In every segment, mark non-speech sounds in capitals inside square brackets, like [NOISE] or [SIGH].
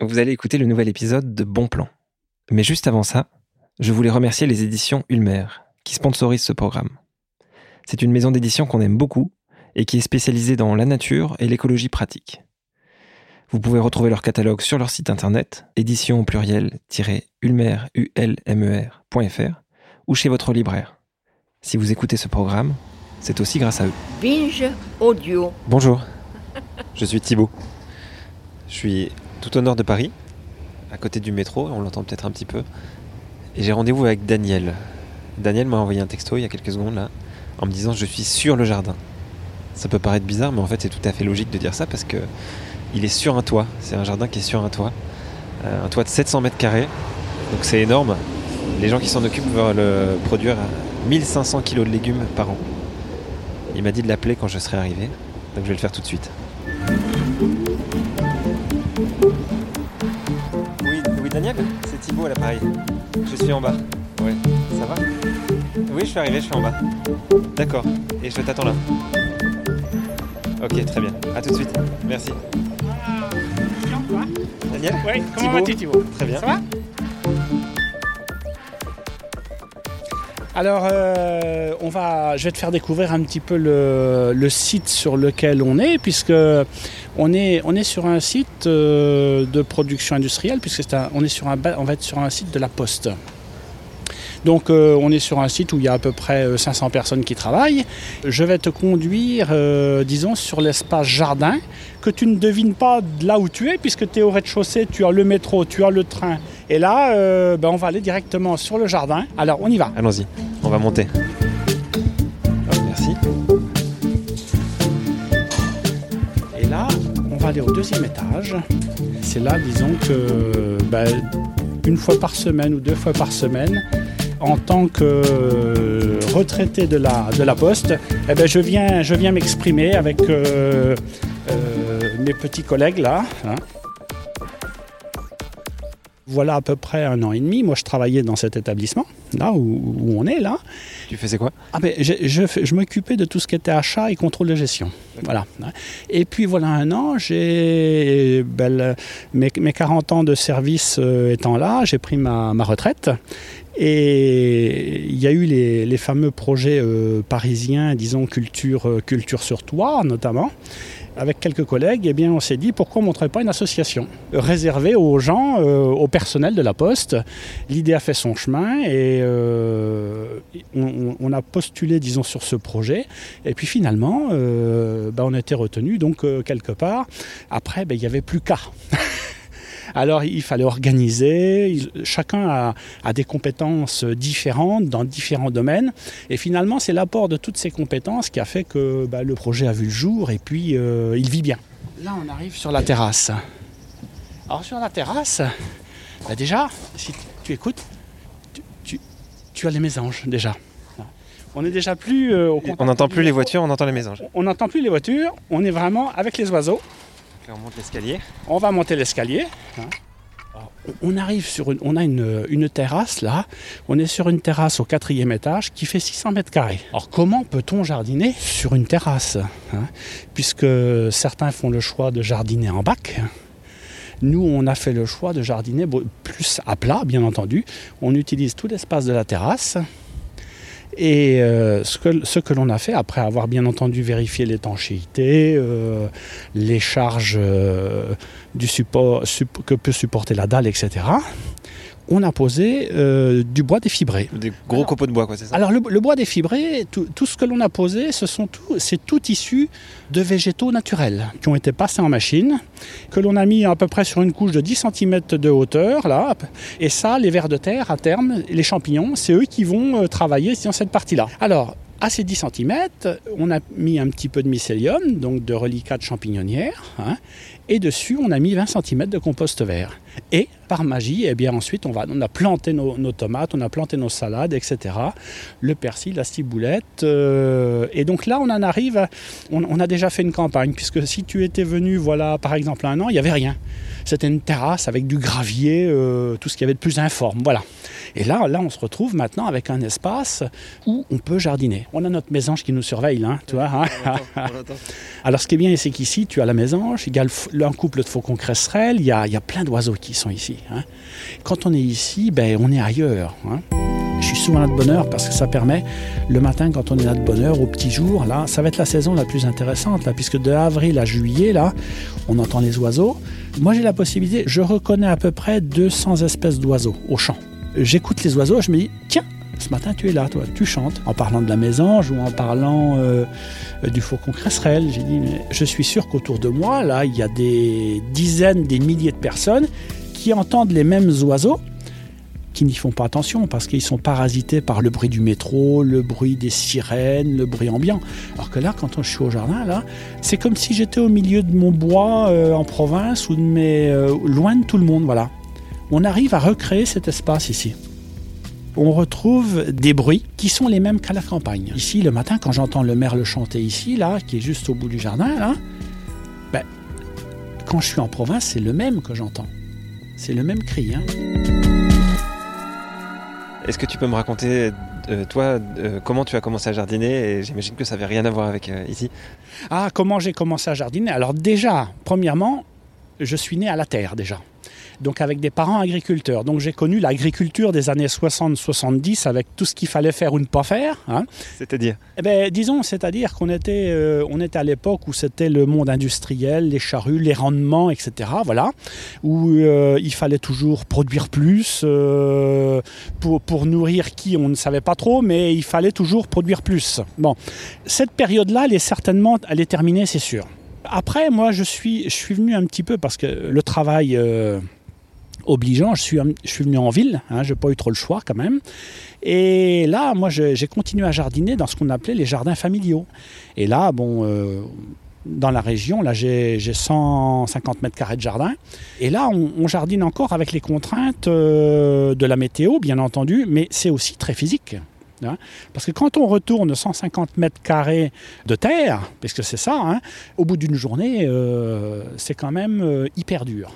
Vous allez écouter le nouvel épisode de Bon Plan. Mais juste avant ça, je voulais remercier les éditions Ulmer, qui sponsorisent ce programme. C'est une maison d'édition qu'on aime beaucoup et qui est spécialisée dans la nature et l'écologie pratique. Vous pouvez retrouver leur catalogue sur leur site internet, édition au pluriel-ulmer.fr ou chez votre libraire. Si vous écoutez ce programme, c'est aussi grâce à eux. Binge Audio. Bonjour, [LAUGHS] je suis Thibaut. Je suis tout au nord de Paris, à côté du métro, on l'entend peut-être un petit peu. Et j'ai rendez-vous avec Daniel. Daniel m'a envoyé un texto il y a quelques secondes là, en me disant je suis sur le jardin. Ça peut paraître bizarre, mais en fait c'est tout à fait logique de dire ça parce que il est sur un toit. C'est un jardin qui est sur un toit, Euh, un toit de 700 mètres carrés, donc c'est énorme. Les gens qui s'en occupent veulent euh, produire 1500 kilos de légumes par an. Il m'a dit de l'appeler quand je serai arrivé, donc je vais le faire tout de suite. Daniel, c'est Thibaut à l'appareil. Je suis en bas. Ouais, ça va? Oui, je suis arrivé, je suis en bas. D'accord, et je t'attends là. Ok, très bien. À tout de suite. Merci. Daniel? Oui, comment vas-tu Thibaut? Très bien. Ça va? Alors, euh, on va, je vais te faire découvrir un petit peu le, le site sur lequel on est, puisque on est, on est sur un site euh, de production industrielle, puisque un- on, est sur un, on va être sur un site de la Poste. Donc, euh, on est sur un site où il y a à peu près euh, 500 personnes qui travaillent. Je vais te conduire, euh, disons, sur l'espace jardin, que tu ne devines pas de là où tu es, puisque tu es au rez-de-chaussée, tu as le métro, tu as le train. Et là, euh, ben, on va aller directement sur le jardin. Alors, on y va. Allons-y, on va monter. Merci. Va aller au deuxième étage. C'est là, disons que ben, une fois par semaine ou deux fois par semaine, en tant que euh, retraité de la, de la Poste, eh ben, je viens, je viens m'exprimer avec euh, euh, mes petits collègues là. hein. Voilà à peu près un an et demi. Moi, je travaillais dans cet établissement, là où, où on est là. Tu faisais quoi? Ah ben, je, je je m'occupais de tout ce qui était achat et contrôle de gestion. Voilà. Et puis voilà un an, j'ai ben, le- mes, mes 40 ans de service euh, étant là, j'ai pris ma, ma retraite. Et il y a eu les, les fameux projets euh, parisiens, disons culture, euh, culture sur toit notamment. Avec quelques collègues, eh bien, on s'est dit pourquoi on ne montrerait pas une association réservée aux gens, euh, au personnel de la Poste. L'idée a fait son chemin et euh, on, on- a postulé, disons, sur ce projet. Et puis finalement, euh, ben, on a été retenu donc euh, quelque part. Après, ben, il n'y avait plus qu'à. [LAUGHS] Alors il fallait organiser, il- chacun a, a des compétences différentes dans différents domaines. Et finalement, c'est l'apport de toutes ces compétences qui a fait que ben, le projet a vu le jour et puis euh, il vit bien. Là, on arrive sur la terrasse. Alors sur la terrasse, ben, déjà, si tu, écoutes, tu, tu- tu as les mésanges déjà. On est déjà plus euh, au On n'entend plus les voitures, on entend les mésanges. On n'entend plus les voitures, on est vraiment avec les oiseaux. On monte l'escalier. On va monter l'escalier. hein. On arrive sur une, a une, terrasse là. On est sur une terrasse au quatrième étage qui fait 600 mètres carrés. Alors comment peut-on jardiner sur une terrasse hein? Puisque certains font le choix de jardiner en bac. Nous, on a fait le choix de jardiner plus à plat, bien entendu. On utilise tout l'espace de la terrasse. Et euh, ce que, l'on a fait, après avoir bien entendu vérifié l'étanchéité, euh, les charges euh, du support, sup- que peut supporter la dalle, etc., on a posé euh, du bois défibré. Des gros Alors- copeaux de bois, quoi, c'est ça? Alors le, le bois défibré, tout, tout ce que l'on a posé, ce sont tout, c'est tout issu de végétaux naturels qui ont été passés en machine, que l'on a mis à peu près sur une couche de 10 cm de hauteur là. Et ça, les vers de terre à terme, les champignons, c'est eux qui vont euh, travailler dans cette partie-là. Alors à ces 10 cm, on a mis un petit peu de mycélium, donc de reliquat de champignonnière, hein, et dessus on a mis 20 cm de compost vert. Et par magie, eh bien ensuite on, va, on a planté nos, nos tomates, on a planté nos salades, etc. Le persil, la ciboulette. euh, et donc là on en arrive, à- on, on a déjà fait une campagne, puisque si tu étais venu, voilà, par exemple un an, il n'y avait rien. C'était une terrasse avec du gravier, euh, tout ce qu'il y avait de plus informe. Voilà. Et là, là, on se retrouve maintenant avec un espace où on peut jardiner. On a notre mésange qui nous surveille, là, tu vois. hein. Alors, ce qui est bien, c'est qu'ici, tu as la mésange, il y a le un couple de faucons cresserelles, il y a, il y a plein d'oiseaux sont ici. hein. Quand on est ici, ben, on est ailleurs. hein. Je suis souvent là de bonne heure parce que ça permet, le matin, quand on est là de bonne heure, au petit jour, là, ça va être la saison la plus intéressante, là, puisque de avril à juillet, là, on entend les oiseaux. Moi, j'ai la possibilité, je reconnais à peu près 200 espèces d'oiseaux au champ. J'écoute les oiseaux, je me dis, tiens, ce matin, tu es là, toi, tu chantes. En parlant de la mésange ou en parlant euh, du faucon cresserelle, j'ai dit, je suis sûr qu'autour de moi, là, il y a des dizaines, des milliers de personnes qui entendent les mêmes oiseaux qui n'y font pas attention parce qu'ils sont parasités par le bruit du métro, le bruit des sirènes, le bruit ambiant. Alors que là, quand je suis au jardin, là, c'est comme si j'étais au milieu de mon bois euh, en province ou de mes, euh, loin de tout le monde. Voilà. On arrive à recréer cet espace ici. On retrouve des bruits qui sont les mêmes qu'à la campagne. Ici, le matin, quand j'entends le merle chanter ici, là, qui est juste au bout du jardin, ben, quand je suis en province, c'est le même que j'entends. C'est le même cri. Hein. Est-ce que tu peux me raconter, euh, toi, euh, comment tu as commencé à jardiner? Et j'imagine que ça n'avait rien à voir avec euh, ici. Ah, comment j'ai commencé à jardiner? Alors déjà, premièrement, je suis né à la terre déjà. Donc avec des parents agriculteurs. Donc j'ai connu l'agriculture des années 60-70 avec tout ce qu'il fallait faire ou ne pas faire. hein. C'est-à-dire? Eh ben, disons, c'est-à-dire qu'on était, euh, on était à l'époque où c'était le monde industriel, les charrues, les rendements, etc. Voilà, où euh, il fallait toujours produire plus euh, pour, pour nourrir qui, on ne savait pas trop, mais il fallait toujours produire plus. Bon, cette période-là, elle est certainement, elle est terminée, c'est sûr. Après, moi, je suis, je suis venu un petit peu parce que le travail euh, obligeant, je suis, je suis venu en ville, hein, je n'ai pas eu trop le choix quand même. Et là, moi, j'ai continué à jardiner dans ce qu'on appelait les jardins familiaux. Et là, bon, euh, dans la région, là, j'ai j'ai 150 mètres carrés de jardin. Et là, on, jardine encore avec les contraintes euh, de la météo, bien entendu, mais c'est aussi très physique. hein. Parce que quand on retourne 150 mètres carrés de terre, puisque c'est ça, hein, au bout d'une journée, euh, c'est quand même hyper dur.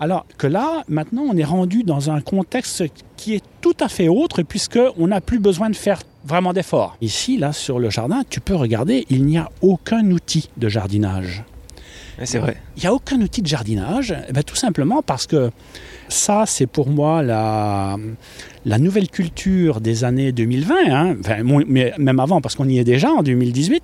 Alors que là, maintenant, on est rendu dans un contexte qui est tout à fait autre, puisqu'on n'a plus besoin de faire vraiment d'efforts. Ici, là, sur le jardin, tu peux regarder, il n'y a aucun outil de jardinage. C'est vrai. Il n'y a aucun outil de jardinage, eh ben, tout simplement parce que ça, c'est pour moi la, la nouvelle culture des années 2020, hein. Enfin, mon- mais même avant, parce qu'on y est déjà en 2018.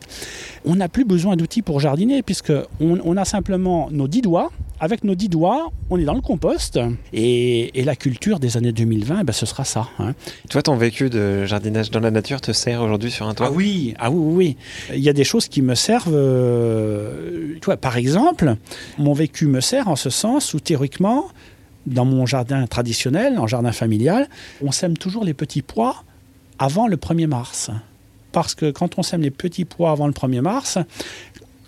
On n'a plus besoin d'outils pour jardiner, puisque on, on a simplement nos dix doigts. Avec nos dix doigts, on est dans le compost. Et, et la culture des années 2020, eh ben, ce sera ça. hein. Toi, ton vécu de jardinage dans la nature te sert aujourd'hui sur un toit? Ah oui, ah oui, oui, oui. Il y a des choses qui me servent. euh, tu vois, par exemple, mon vécu me sert en ce sens où théoriquement, dans mon jardin traditionnel, en jardin familial, on sème toujours les petits pois avant le 1er mars. Parce que quand on sème les petits pois avant le 1er mars,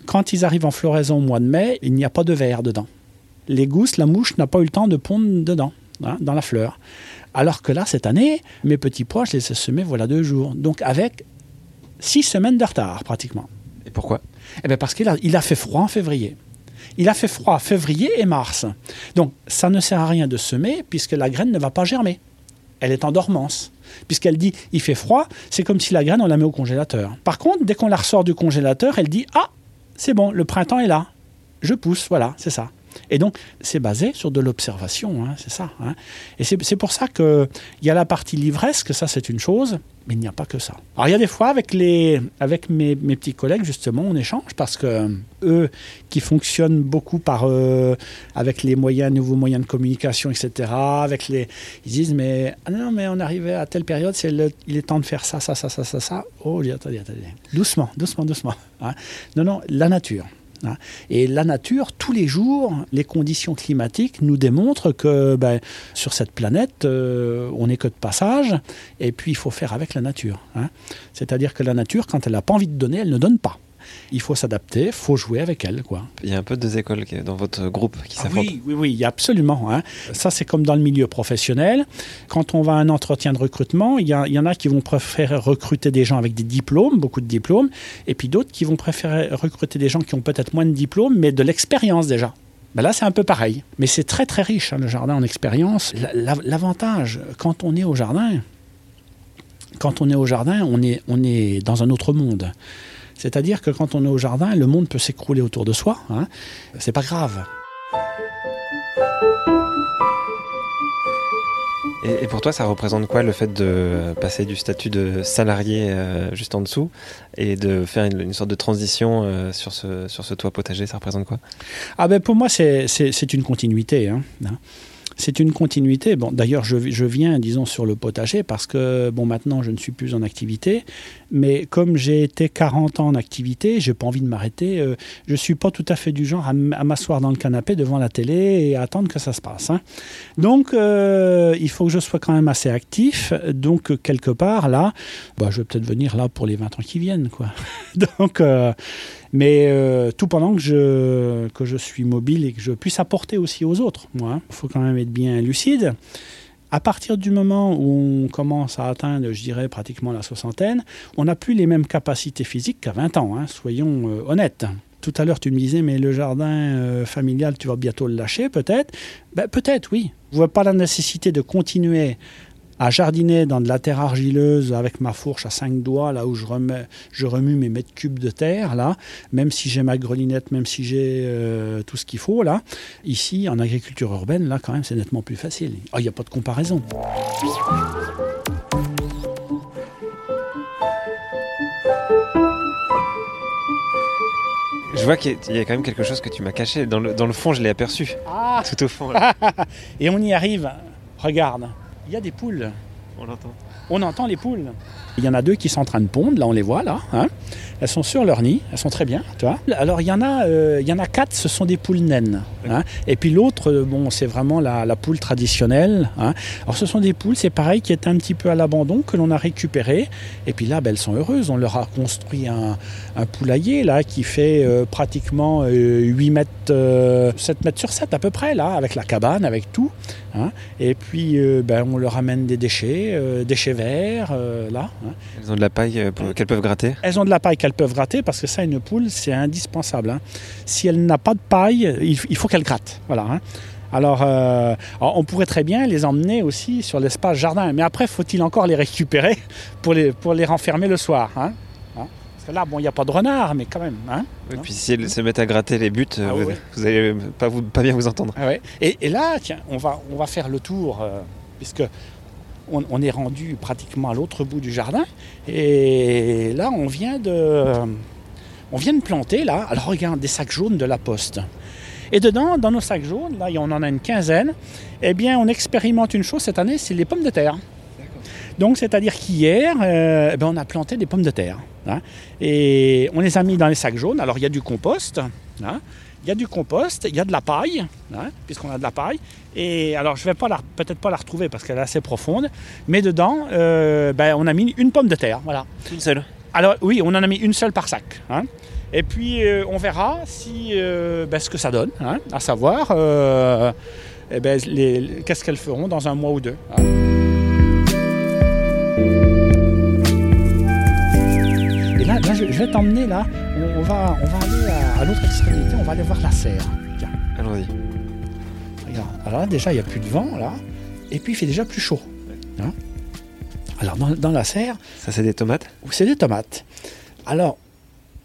quand ils arrivent en floraison au mois de mai, il n'y a pas de verre dedans. Les gousses, la mouche n'a pas eu le temps de pondre dedans, hein, dans la fleur. Alors que là, cette année, mes petits pois, je les ai semés voilà deux jours. Donc avec six semaines de retard pratiquement. Et pourquoi? Eh bien parce qu'il a, il a fait froid en février. Il a fait froid février et mars. Donc ça ne sert à rien de semer puisque la graine ne va pas germer. Elle est en dormance. Puisqu'elle dit il fait froid, c'est comme si la graine on la met au congélateur. Par contre, dès qu'on la ressort du congélateur, elle dit ah c'est bon, le printemps est là. Je pousse, voilà, c'est ça. Et donc, c'est basé sur de l'observation, hein, c'est ça. hein. Et c'est pour ça qu'il y a la partie livresque, ça c'est une chose, mais il n'y a pas que ça. Alors, il y a des fois, avec, les, avec mes, mes petits collègues, justement, on échange parce que eux qui fonctionnent beaucoup par, euh, avec les moyens, nouveaux moyens de communication, etc., avec les, ils disent, mais ah non, mais on arrivait à telle période, il est temps de faire ça, ça, ça, ça, ça, ça. Oh, attendez, attendez. Doucement, doucement, doucement. hein. Non, non, la nature. Hein. Et la nature, tous les jours, les conditions climatiques nous démontrent que ben, sur cette planète, euh, on n'est que de passage, et puis il faut faire avec la nature. hein. C'est-à-dire que la nature, quand elle n'a pas envie de donner, elle ne donne pas. Il faut s'adapter, il faut jouer avec elle. Quoi. Il y a un peu deux écoles dans votre groupe qui Ah s'affrontent. oui, oui, oui, il y a absolument. hein. Ça, c'est comme dans le milieu professionnel. Quand on va à un entretien de recrutement, il y, a- il y en a qui vont préférer recruter des gens avec des diplômes, beaucoup de diplômes, et puis d'autres qui vont préférer recruter des gens qui ont peut-être moins de diplômes, mais de l'expérience déjà. Ben là, c'est un peu pareil. Mais c'est très très riche, hein, le jardin en expérience. L'avantage, quand on est au jardin, quand on est au jardin, on est, on est dans un autre monde. C'est-à-dire que quand on est au jardin, le monde peut s'écrouler autour de soi. Hein. C'est pas grave. Et, pour toi, ça représente quoi le fait de passer du statut de salarié euh, juste en dessous et de faire une, sorte de transition euh, sur, ce, sur ce toit potager Ça représente quoi? Ah ben Pour moi, c'est une continuité. Hein, hein c'est une continuité. Bon, d'ailleurs, je, viens, disons, sur le potager parce que, bon, maintenant, je ne suis plus en activité. Mais comme j'ai été 40 ans en activité, j'ai pas envie de m'arrêter. Euh, je suis pas tout à fait du genre à m'asseoir dans le canapé devant la télé et attendre que ça se passe. Hein. Donc, euh, il faut que je sois quand même assez actif. Donc, quelque part, là, bah, je vais peut-être venir là pour les 20 ans qui viennent, quoi. [LAUGHS] Donc, euh, mais euh, tout pendant que je, que je suis mobile et que je puisse apporter aussi aux autres. Il hein. faut quand même être bien lucide. À partir du moment où on commence à atteindre, je dirais, pratiquement la soixantaine, on n'a plus les mêmes capacités physiques qu'à 20 ans, hein, soyons euh, honnêtes. Tout à l'heure, tu me disais, mais le jardin euh, familial, tu vas bientôt le lâcher, peut-être ben, Peut-être, oui. Je ne vois pas la nécessité de continuer à jardiner dans de la terre argileuse avec ma fourche à cinq doigts, là où je, remets, je remue mes mètres cubes de terre, là, même si j'ai ma grelinette, même si j'ai euh, tout ce qu'il faut, là. Ici, en agriculture urbaine, là, quand même, c'est nettement plus facile. Ah, il n'y a pas de comparaison. Je vois qu'il y a quand même quelque chose que tu m'as caché. Dans le, dans le fond, je l'ai aperçu. Ah. Tout au fond. [LAUGHS] Et on y arrive. Regarde. Il y a des poules. On l'entend. On entend les poules. Il y en a deux qui sont en train de pondre, là on les voit là. Hein. Elles sont sur leur nid, elles sont très bien, tu vois. Alors il y en a, euh, il y en a quatre, ce sont des poules naines. Hein. Et puis l'autre, euh, bon, c'est vraiment la, poule traditionnelle. Hein. Alors ce sont des poules, c'est pareil, qui étaient un petit peu à l'abandon, que l'on a récupéré. Et puis là, ben, elles sont heureuses. On leur a construit un, poulailler là qui fait euh, pratiquement 8 mètres, 7 mètres sur 7 à peu près là, avec la cabane, avec tout. Et puis ben, on leur amène des déchets, déchets verts là. Elles ont de la paille qu'elles peuvent gratter? Elles ont de la paille qu'elles peuvent gratter parce que ça, une poule, c'est indispensable. Hein. Si elle n'a pas de paille, il, faut qu'elle gratte. Voilà. Hein. Alors, euh, on pourrait très bien les emmener aussi sur l'espace jardin, mais après, faut-il encore les récupérer pour les, pour les renfermer le soir hein? Que là, bon, il n'y a pas de renard, mais quand même. et puis si elles se mettent à gratter les buts, ah vous, n'allez pas, vous, pas bien vous entendre. Ah et, là, tiens, on va, on va faire le tour, euh, puisque on, est rendu pratiquement à l'autre bout du jardin. Et là, on vient de, on vient de planter, là, alors regarde, des sacs jaunes de la poste. Et dedans, dans nos sacs jaunes, là, on en a une quinzaine, eh bien, on expérimente une chose cette année, c'est les pommes de terre. Donc, c'est-à-dire qu'hier, euh, ben, on a planté des pommes de terre. Hein. et on les a mis dans les sacs jaunes. Alors, il y a du compost. Hein, il y a du compost, il y a de la paille, hein, puisqu'on a de la paille. Et alors, je ne vais peut-être pas la retrouver parce qu'elle est assez profonde, mais dedans, euh, ben, on a mis une pomme de terre, voilà. Une seule. Alors oui, on en a mis une seule par sac. Hein. Et puis, euh, on verra si euh, ben, ce que ça donne, hein, à savoir, eh ben, qu'est-ce qu'elles feront dans un mois ou deux. Vais t'emmener là. On, va, on va aller à, l'autre extrémité. On va aller voir la serre. Allons-y. Regarde. Alors là, déjà, il n'y a plus de vent là. Et puis, il fait déjà plus chaud. Hein. Alors, dans, la serre. Ça, c'est des tomates? C'est des tomates. Alors,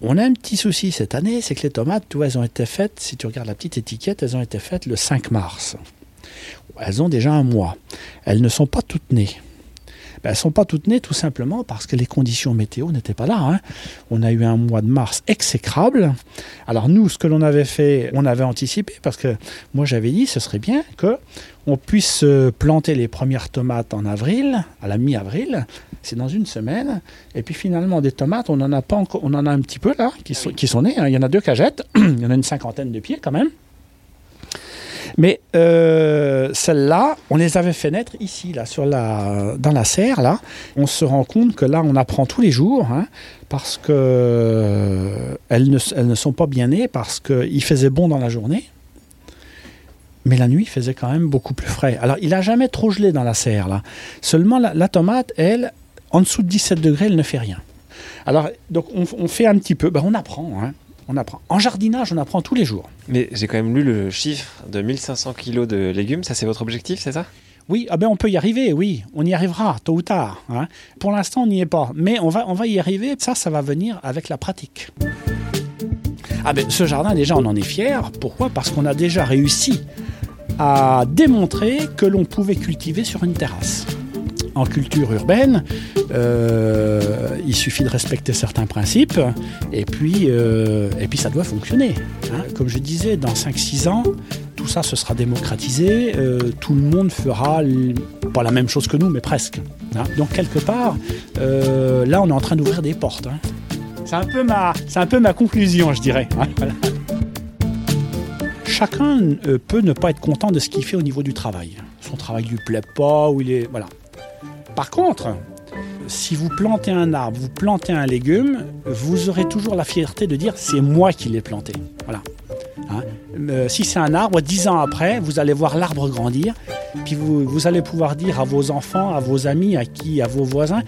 on a un petit souci cette année, c'est que les tomates, tu elles ont été faites, si tu regardes la petite étiquette, elles ont été faites le 5 mars. Elles ont déjà un mois. Elles ne sont pas toutes nées. Ben, elles ne sont pas toutes nées tout simplement parce que les conditions météo n'étaient pas là. Hein. On a eu un mois de mars exécrable. Alors nous, ce que l'on avait fait, on avait anticipé parce que moi j'avais dit ce serait bien que on puisse euh, planter les premières tomates en avril, à la mi-avril, c'est dans une semaine. Et puis finalement, des tomates, on en a pas encore, on en a un petit peu là, qui sont, qui sont nées. Hein. Il y en a deux cagettes, [CLEARS THROAT] il y en a une cinquantaine de pieds quand même. Mais euh, celles-là, on les avait fait naître ici, là, sur la, dans la serre. Là. On se rend compte que là, on apprend tous les jours, hein, parce que euh, ne, elles ne sont pas bien nées, parce qu'il faisait bon dans la journée. Mais la nuit, il faisait quand même beaucoup plus frais. Alors, il n'a jamais trop gelé dans la serre, là. Seulement, la, tomate, elle, en dessous de 17 degrés, elle ne fait rien. Alors, donc, on, fait un petit peu, ben, on apprend. Hein On apprend. En jardinage, on apprend tous les jours. Mais j'ai quand même lu le chiffre de 1500 kilos de légumes. Ça, c'est votre objectif, c'est ça? Oui, ah ben on peut y arriver, oui. On y arrivera, tôt ou tard. hein. Pour l'instant, on n'y est pas. Mais on va, on va y arriver. Ça, ça va venir avec la pratique. Ah ben, ce jardin, déjà, on en est fier. Pourquoi? Parce qu'on a déjà réussi à démontrer que l'on pouvait cultiver sur une terrasse. En culture urbaine, euh, il suffit de respecter certains principes et puis, euh, et puis ça doit fonctionner. hein. Comme je disais, dans 5-6 ans, tout ça se sera démocratisé, euh, tout le monde fera pas la même chose que nous, mais presque. hein. Donc quelque part, là on est en train d'ouvrir des portes. hein. C'est un, peu ma- un peu ma conclusion, je dirais. Chacun peut ne pas être content de ce qu'il fait au niveau du travail. Son travail lui plaît pas, ou il est. Voilà. Par contre, si vous plantez un arbre, vous plantez un légume, vous aurez toujours la fierté de dire c'est moi qui l'ai planté. Voilà. Hein. Euh, si c'est un arbre, dix ans après, vous allez voir l'arbre grandir, puis vous, vous allez pouvoir dire à vos enfants, à vos amis, à qui, à vos voisins,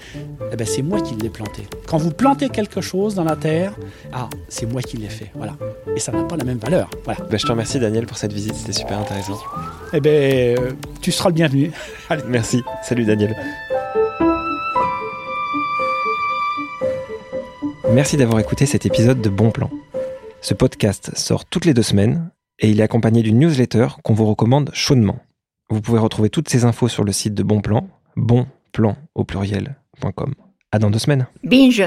eh ben, c'est moi qui l'ai planté. Quand vous plantez quelque chose dans la terre, ah, c'est moi qui l'ai fait. Voilà. Et ça n'a pas la même valeur. Voilà. Bah, Je te remercie, Daniel, pour cette visite. C'était super intéressant. Eh ben, tu seras le bienvenu. [LAUGHS] Merci. Salut, Daniel. Merci d'avoir écouté cet épisode de Bon Plan. Ce podcast sort toutes les deux semaines et il est accompagné d'une newsletter qu'on vous recommande chaudement. Vous pouvez retrouver toutes ces infos sur le site de Bon Plan, bonplan au pluriel.com. À dans deux semaines. Binge.